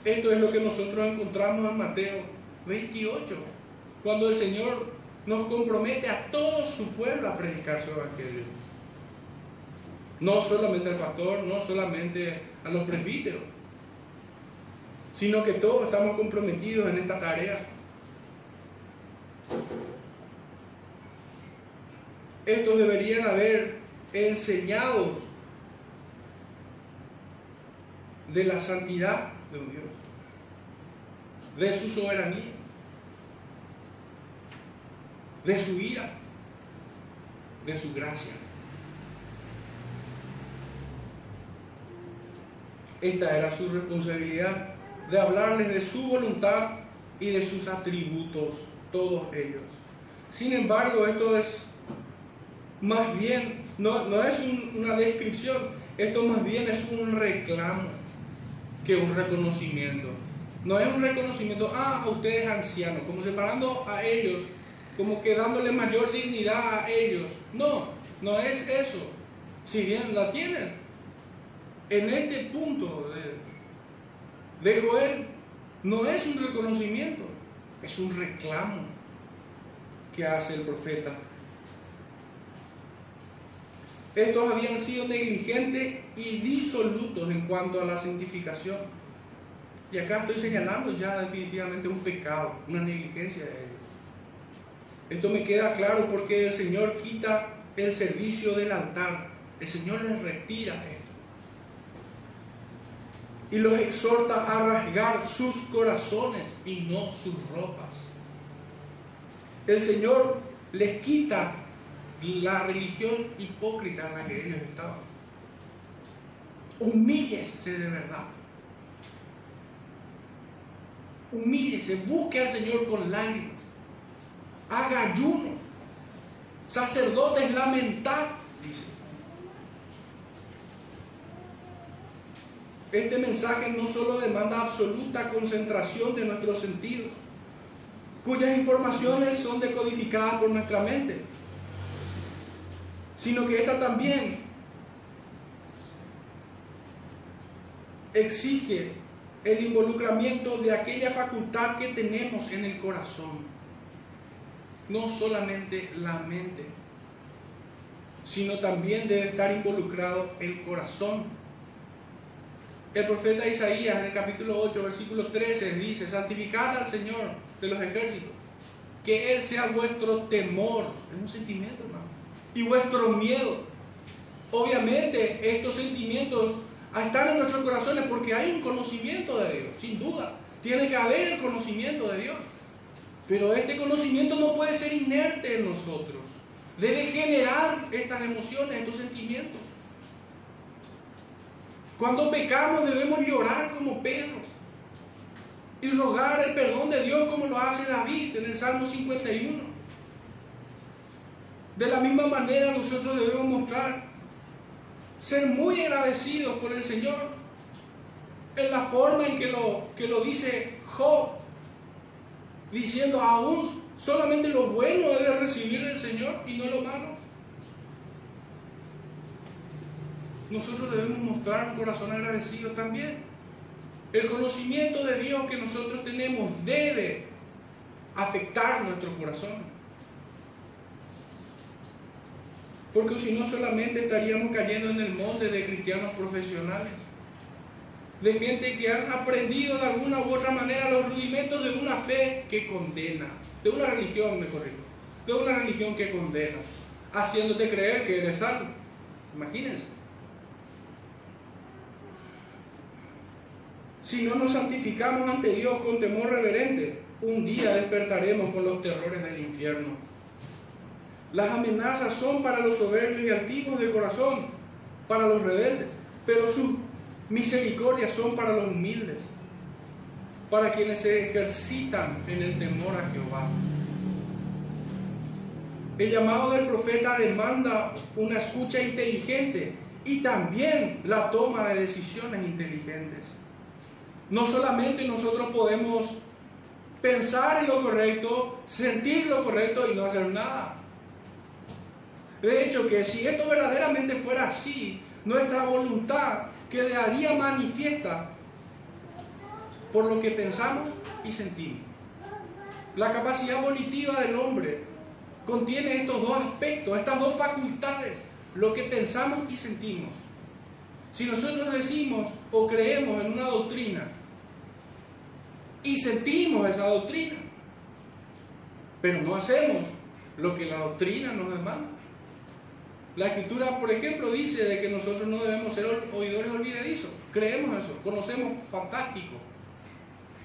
Esto es lo que nosotros encontramos en Mateo 28, cuando el Señor nos compromete a todo su pueblo a predicar su evangelio. No solamente al pastor, no solamente a los presbíteros, sino que todos estamos comprometidos en esta tarea. Estos deberían haber enseñado de la santidad de un Dios, de su soberanía, de su ira, de su gracia. Esta era su responsabilidad de hablarles de su voluntad y de sus atributos, todos ellos. Sin embargo, esto es más bien, no, no es una descripción, esto más bien es un reclamo que un reconocimiento. No es un reconocimiento, ah, a ustedes ancianos, como separando a ellos, como que dándole mayor dignidad a ellos. No, no es eso. Si bien la tienen, en este punto de, de Joel, no es un reconocimiento, es un reclamo que hace el profeta. Estos habían sido negligentes y disolutos en cuanto a la santificación. Y acá estoy señalando ya definitivamente un pecado, una negligencia de ellos. Esto me queda claro porque el Señor quita el servicio del altar. El Señor les retira. Y los exhorta a rasgar sus corazones y no sus ropas. El Señor les quita la religión hipócrita en la que ellos estaban. Humíllese de verdad. Humíllese, busque al Señor con lágrimas. Haga ayuno. Sacerdotes, lamentad, dice. Este mensaje no solo demanda absoluta concentración de nuestros sentidos, cuyas informaciones son decodificadas por nuestra mente, sino que esta también exige el involucramiento de aquella facultad que tenemos en el corazón, no solamente la mente, sino también debe estar involucrado el corazón. El profeta Isaías en el capítulo 8, versículo 13 dice, santificad al Señor de los ejércitos, que Él sea vuestro temor, es un sentimiento hermano, y vuestro miedo. Obviamente estos sentimientos están en nuestros corazones porque hay un conocimiento de Dios, sin duda. Tiene que haber el conocimiento de Dios. Pero este conocimiento no puede ser inerte en nosotros. Debe generar estas emociones, estos sentimientos. Cuando pecamos debemos llorar como Pedro y rogar el perdón de Dios como lo hace David en el Salmo 51. De la misma manera nosotros debemos mostrar ser muy agradecidos por el Señor en la forma en que lo, que lo dice Job, diciendo aún solamente lo bueno debe recibir del Señor y no lo malo. Nosotros debemos mostrar un corazón agradecido también. El conocimiento de Dios que nosotros tenemos debe afectar nuestro corazón. Porque si no solamente estaríamos cayendo en el molde de cristianos profesionales. De gente que han aprendido de alguna u otra manera los rudimentos de una fe que condena. De una religión, mejor dicho. De una religión que condena. Haciéndote creer que eres salvo. Imagínense. Si no nos santificamos ante Dios con temor reverente, un día despertaremos con los terrores del infierno. Las amenazas son para los soberbios y altivos de corazón, para los rebeldes, pero sus misericordias son para los humildes, para quienes se ejercitan en el temor a Jehová. El llamado del profeta demanda una escucha inteligente y también la toma de decisiones inteligentes. No solamente nosotros podemos pensar en lo correcto, sentir lo correcto y no hacer nada. De hecho, que si esto verdaderamente fuera así, nuestra voluntad quedaría manifiesta por lo que pensamos y sentimos. La capacidad volitiva del hombre contiene estos dos aspectos, estas dos facultades, lo que pensamos y sentimos. Si nosotros decimos o creemos en una doctrina y sentimos esa doctrina, pero no hacemos lo que la doctrina nos demanda. La escritura, por ejemplo, dice de que nosotros no debemos ser oidores olvidadizos. Creemos eso, conocemos fantástico.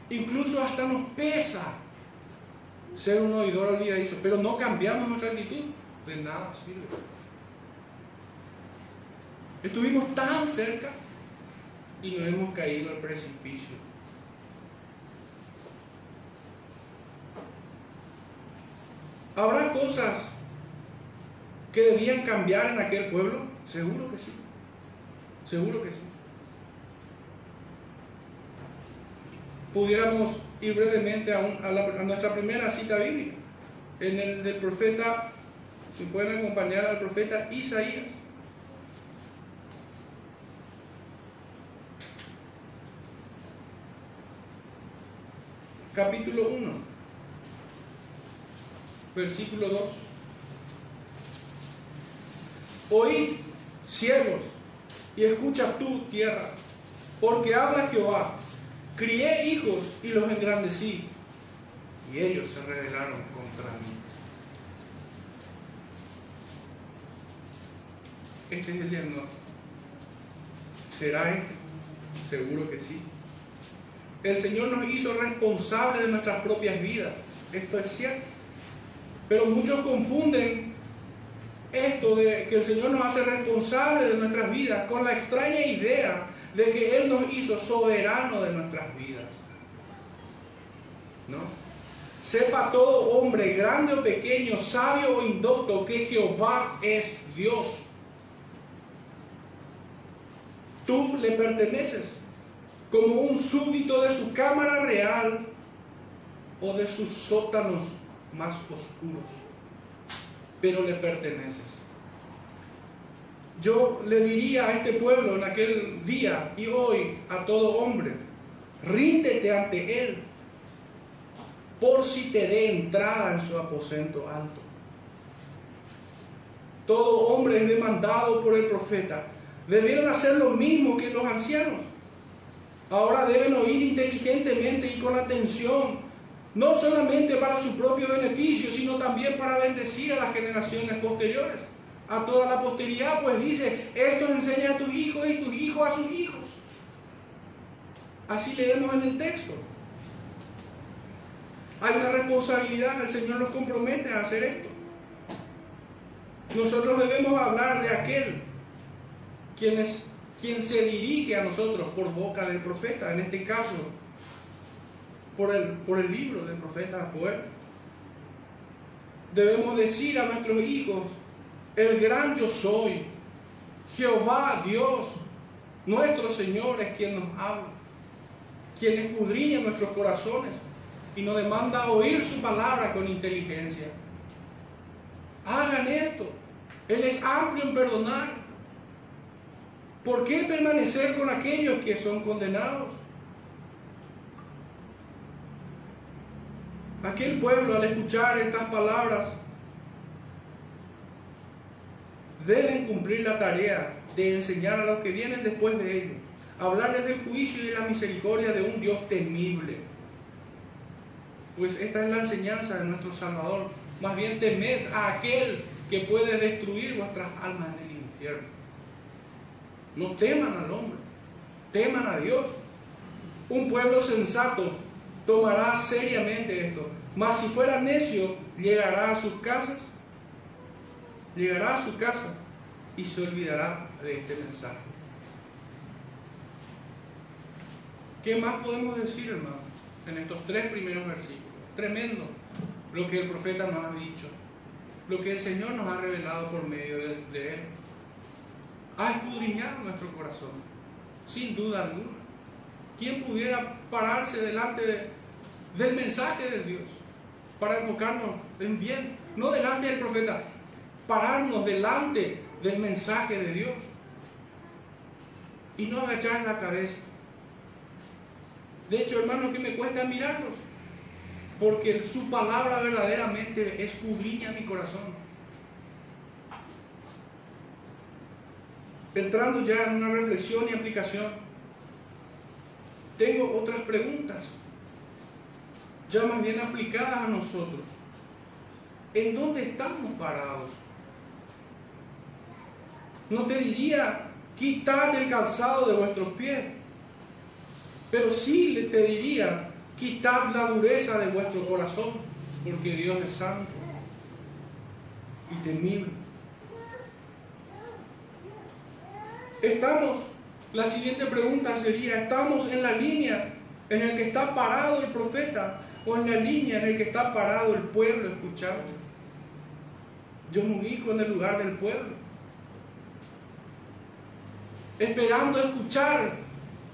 Incluso hasta nos pesa ser un oidor olvidadizo, pero no cambiamos nuestra actitud. De nada sirve. Estuvimos tan cerca y nos hemos caído al precipicio. ¿Habrá cosas que debían cambiar en aquel pueblo? Seguro que sí. Seguro que sí. Pudiéramos ir brevemente a, a, nuestra primera cita bíblica, en el del profeta, si pueden acompañar al profeta Isaías. Capítulo 1, versículo 2. Oíd, ciegos, y escucha tú, tierra, porque habla Jehová. Crié hijos y los engrandecí, y ellos se rebelaron contra mí. Este es el diagnóstico. ¿Será este? Seguro que sí. El Señor nos hizo responsables de nuestras propias vidas. Esto es cierto. Pero muchos confunden esto de que el Señor nos hace responsables de nuestras vidas con la extraña idea de que Él nos hizo soberano de nuestras vidas. ¿No? Sepa todo hombre, grande o pequeño, sabio o indocto, que Jehová es Dios. Tú le perteneces como un súbdito de su cámara real o de sus sótanos más oscuros pero le perteneces. Yo le diría a este pueblo en aquel día y hoy a todo hombre, ríndete ante Él por si te dé entrada en su aposento alto. Todo hombre es demandado por el profeta. Debieron hacer lo mismo que los ancianos. Ahora deben oír inteligentemente y con atención no solamente para su propio beneficio, sino también para bendecir a las generaciones posteriores, a toda la posteridad, pues dice, esto enseña a tus hijos y tus hijos a sus hijos. Así leemos en el texto. Hay una responsabilidad, el Señor nos compromete a hacer esto. Nosotros debemos hablar de aquel quienes quien se dirige a nosotros por boca del profeta, en este caso, por el, por el libro del profeta Joel. Debemos decir a nuestros hijos, el gran yo soy, Jehová Dios, nuestro Señor es quien nos habla, quien escudriña nuestros corazones y nos demanda oír su palabra con inteligencia. Hagan esto. Él es amplio en perdonar. ¿Por qué permanecer con aquellos que son condenados? Aquel pueblo al escuchar estas palabras deben cumplir la tarea de enseñar a los que vienen después de ellos, hablarles del juicio y de la misericordia de un Dios temible. Pues esta es la enseñanza de nuestro Salvador. Más bien temed a aquel que puede destruir vuestras almas en el infierno. No teman al hombre, teman a Dios. Un pueblo sensato tomará seriamente esto. Mas si fuera necio, llegará a sus casas, llegará a su casa y se olvidará de este mensaje. ¿Qué más podemos decir, hermano, en estos tres primeros versículos? Tremendo lo que el profeta nos ha dicho, lo que el Señor nos ha revelado por medio de, él. Ha escudriñado nuestro corazón, sin duda alguna. ¿Quién pudiera pararse delante del mensaje de Dios para enfocarnos en bien? No delante del profeta, pararnos delante del mensaje de Dios y no agachar la cabeza. De hecho, hermano, que me cuesta mirarlos, porque su palabra verdaderamente escudriña mi corazón. Entrando ya en una reflexión y aplicación, tengo otras preguntas, ya más bien aplicadas a nosotros. ¿En dónde estamos parados? No te diría, quitad el calzado de vuestros pies, pero sí te diría, quitad la dureza de vuestro corazón, porque Dios es santo y temible. Estamos, la siguiente pregunta sería, ¿estamos en la línea en el que está parado el profeta o en la línea en el que está parado el pueblo escuchando? Yo me ubico en el lugar del pueblo, esperando escuchar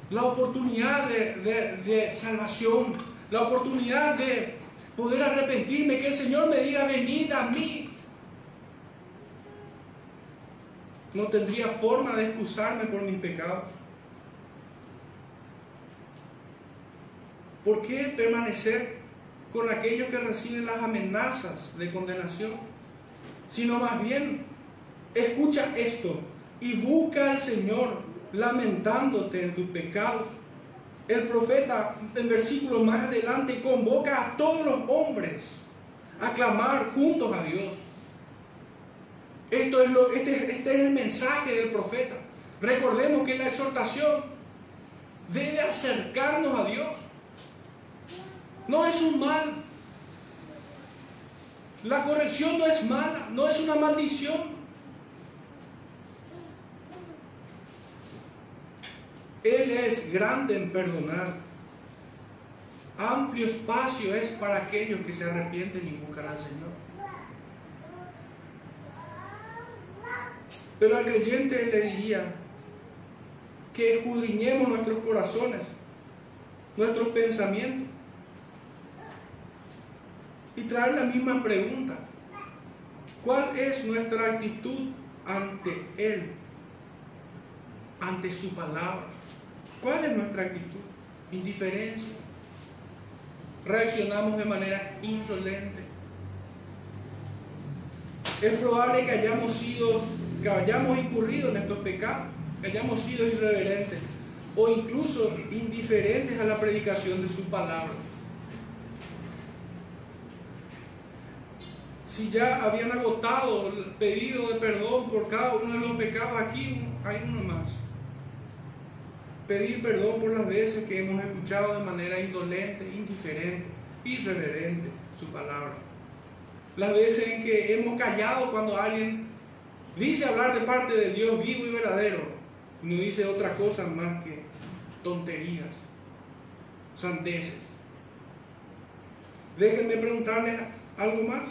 la oportunidad de, salvación, la oportunidad de poder arrepentirme, que el Señor me diga, venid a mí. No tendría forma de excusarme por mis pecados. ¿Por qué permanecer con aquellos que reciben las amenazas de condenación? Sino más bien, escucha esto y busca al Señor lamentándote en tus pecados. El profeta en versículo más adelante convoca a todos los hombres a clamar juntos a Dios. Esto es lo, este, este es el mensaje del profeta. Recordemos que la exhortación debe acercarnos a Dios. No es un mal. La corrección no es mala, no es una maldición. Él es grande en perdonar. Amplio espacio es para aquellos que se arrepienten y buscan al Señor. Pero al creyente le diría que escudriñemos nuestros corazones, nuestros pensamientos y traer la misma pregunta. ¿Cuál es nuestra actitud ante Él? Ante su palabra. ¿Cuál es nuestra actitud? Indiferencia. Reaccionamos de manera insolente. Es probable que hayamos sido, que hayamos incurrido en estos pecados, que hayamos sido irreverentes o incluso indiferentes a la predicación de su palabra. Si ya habían agotado el pedido de perdón por cada uno de los pecados, aquí hay uno más pedir perdón por las veces que hemos escuchado de manera indolente, indiferente, irreverente su palabra. Las veces en que hemos callado cuando alguien dice hablar de parte de Dios vivo y verdadero no dice otra cosa más que tonterías, sandeces. Déjenme preguntarles algo más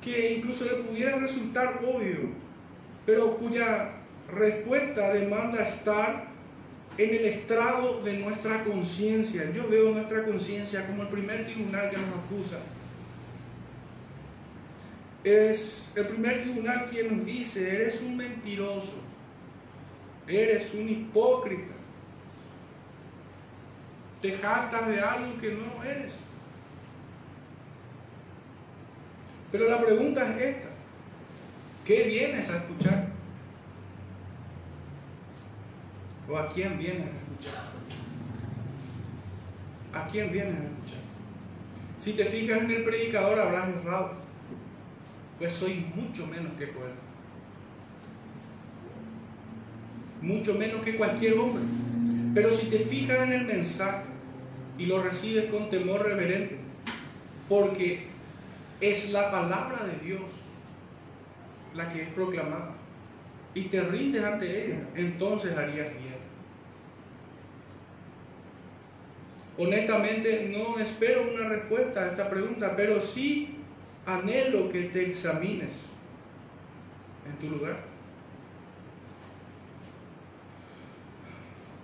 que incluso le pudiera resultar obvio, pero cuya respuesta demanda estar en el estrado de nuestra conciencia. Yo veo nuestra conciencia como el primer tribunal que nos acusa. Es el primer tribunal quien nos dice, eres un mentiroso, eres un hipócrita, te jactas de algo que no eres. Pero la pregunta es esta, ¿qué vienes a escuchar? ¿O a quién vienes a escuchar? ¿A quién vienes a escuchar? Si te fijas en el predicador habrás errado, pues soy mucho menos que Joel. Mucho menos que cualquier hombre. Pero si te fijas en el mensaje y lo recibes con temor reverente, porque es la palabra de Dios la que es proclamada, y te rindes ante ella, entonces harías bien. Honestamente no espero una respuesta a esta pregunta, pero sí anhelo que te examines en tu lugar.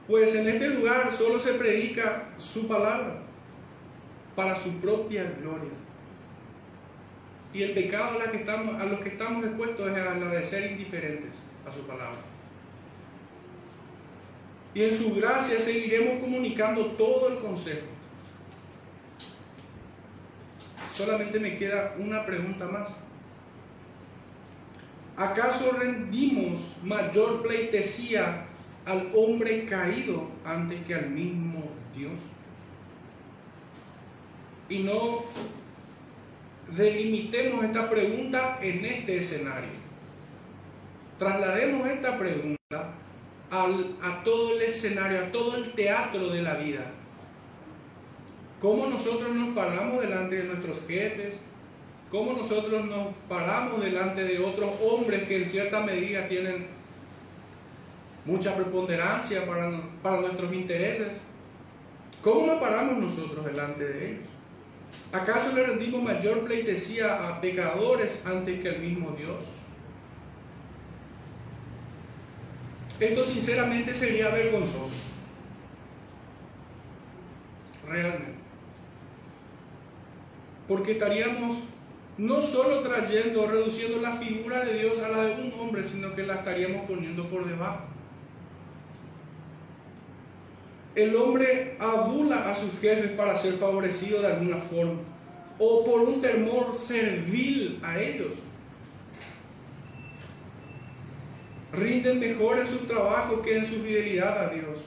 Pues en este lugar solo se predica su palabra para su propia gloria. Y el pecado a, los que estamos expuestos es a la de ser indiferentes a su palabra. Y en su gracia seguiremos comunicando todo el consejo. Solamente me queda una pregunta más. ¿Acaso rendimos mayor pleitesía al hombre caído antes que al mismo Dios? Y no delimitemos esta pregunta en este escenario. Traslademos esta pregunta a todo el escenario, a todo el teatro de la vida. ¿Cómo nosotros nos paramos delante de nuestros jefes? ¿Cómo nosotros nos paramos delante de otros hombres que en cierta medida tienen mucha preponderancia para, para nuestros intereses? ¿Cómo nos paramos nosotros delante de ellos? ¿Acaso le rendimos mayor pleitesía a pecadores antes que al mismo Dios? Esto sinceramente sería vergonzoso. Realmente. Porque estaríamos no solo trayendo o reduciendo la figura de Dios a la de un hombre, sino que la estaríamos poniendo por debajo. El hombre adula a sus jefes para ser favorecido de alguna forma, o por un temor servil a ellos. rinden mejor en su trabajo que en su fidelidad a Dios.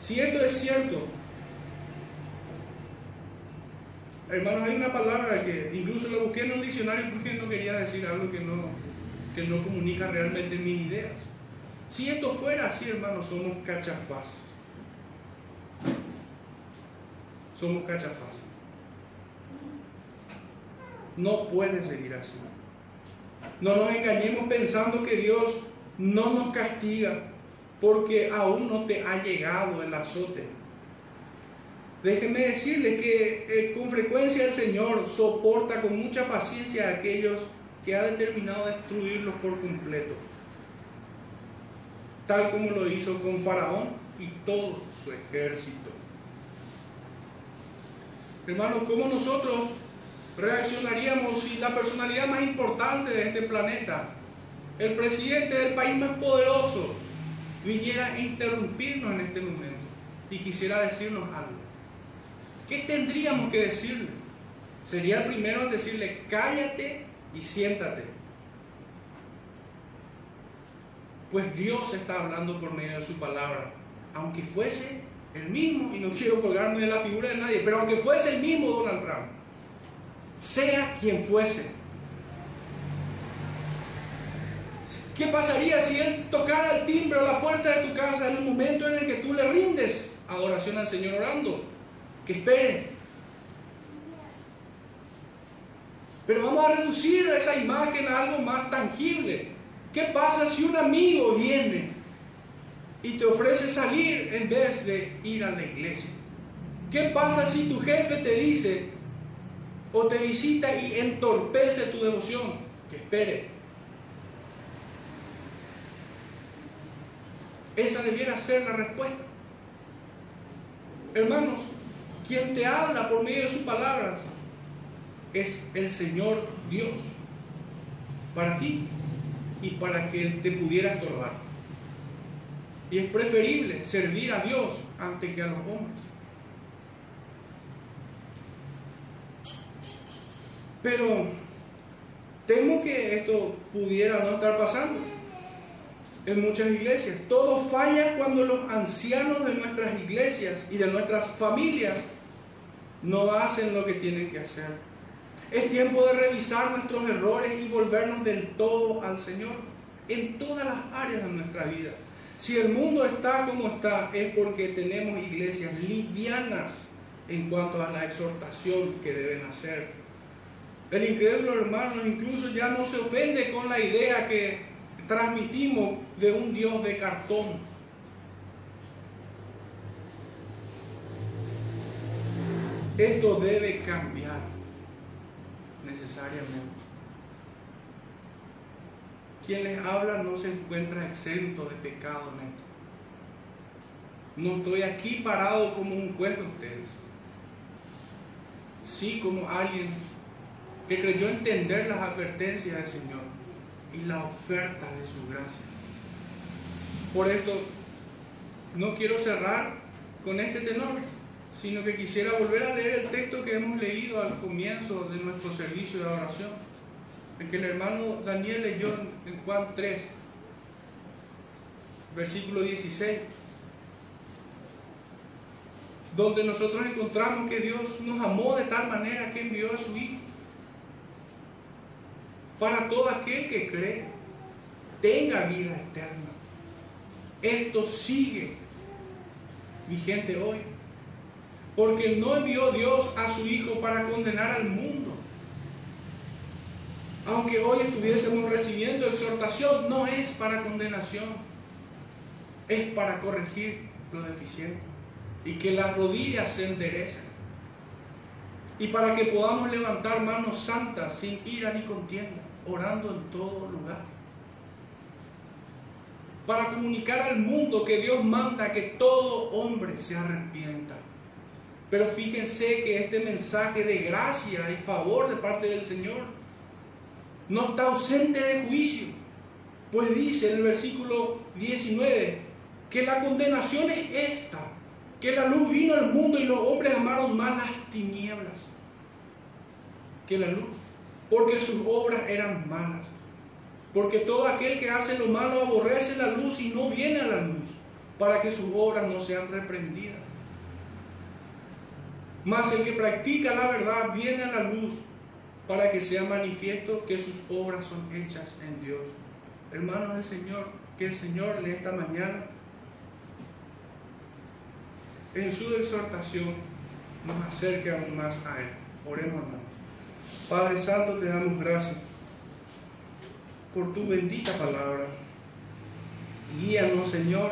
Si esto es cierto, hermanos, hay una palabra que incluso lo busqué en un diccionario porque no quería decir algo que no, que no comunica realmente mis ideas. Si esto fuera así, hermanos, somos cachafás. Somos cachafás. No puede seguir así. No nos engañemos pensando que Dios no nos castiga porque aún no te ha llegado el azote. Déjenme decirle que eh, con frecuencia el Señor soporta con mucha paciencia a aquellos que ha determinado destruirlos por completo, tal como lo hizo con Faraón y todo su ejército. Hermanos, ¿cómo nosotros reaccionaríamos si la personalidad más importante de este planeta el presidente del país más poderoso viniera a interrumpirnos en este momento y quisiera decirnos algo, ¿qué tendríamos que decirle? Sería el primero decirle, cállate y siéntate. Pues Dios está hablando por medio de su palabra, aunque fuese el mismo, y no quiero colgarme de la figura de nadie, pero aunque fuese el mismo Donald Trump, sea quien fuese, ¿Qué pasaría si Él tocara el timbre o la puerta de tu casa en un momento en el que tú le rindes adoración al Señor orando? Que espere. Pero vamos a reducir esa imagen a algo más tangible. ¿Qué pasa si un amigo viene y te ofrece salir en vez de ir a la iglesia? ¿Qué pasa si tu jefe te dice o te visita y entorpece tu devoción? Que espere. Esa debiera ser la respuesta. Hermanos, quien te habla por medio de sus palabras es el Señor Dios para ti y para que te pudiera estorbar. Y es preferible servir a Dios antes que a los hombres. Pero temo que esto pudiera no estar pasando en muchas iglesias. Todo falla cuando los ancianos de nuestras iglesias y de nuestras familias no hacen lo que tienen que hacer. Es tiempo de revisar nuestros errores y volvernos del todo al Señor en todas las áreas de nuestra vida. Si el mundo está como está, es porque tenemos iglesias livianas en cuanto a la exhortación que deben hacer. El incrédulo hermano incluso ya no se ofende con la idea que transmitimos de un Dios de cartón. Esto debe cambiar necesariamente. Quien les habla no se encuentra exento de pecado en esto. No estoy aquí parado como un juez de ustedes. Sí como alguien que creyó entender las advertencias del Señor y la oferta de su gracia. Por esto, no quiero cerrar con este tenor, sino que quisiera volver a leer el texto que hemos leído al comienzo de nuestro servicio de oración, el que el hermano Daniel leyó en Juan 3, versículo 16, donde nosotros encontramos que Dios nos amó de tal manera que envió a su Hijo para todo aquel que cree, tenga vida eterna. Esto sigue vigente hoy. Porque no envió Dios a su Hijo para condenar al mundo. Aunque hoy estuviésemos recibiendo exhortación, no es para condenación. Es para corregir lo deficiente. Y que las rodillas se enderecen. Y para que podamos levantar manos santas sin ira ni contienda, orando en todo lugar. Para comunicar al mundo que Dios manda que todo hombre se arrepienta. Pero fíjense que este mensaje de gracia y favor de parte del Señor no está ausente de juicio. Pues dice en el versículo 19 que la condenación es esta, que la luz vino al mundo y los hombres amaron más las tinieblas que la luz, porque sus obras eran malas. Porque todo aquel que hace lo malo aborrece la luz y no viene a la luz, para que sus obras no sean reprendidas. Mas el que practica la verdad viene a la luz, para que sea manifiesto que sus obras son hechas en Dios. Hermanos del Señor, que el Señor le esta mañana en su exhortación nos acerque aún más a Él. Oremos, hermanos. Padre Santo, te damos gracias por tu bendita palabra. Guíanos, Señor,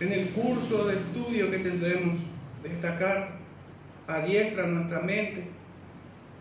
en el curso de estudio que tendremos de esta carta. Adiestra nuestra mente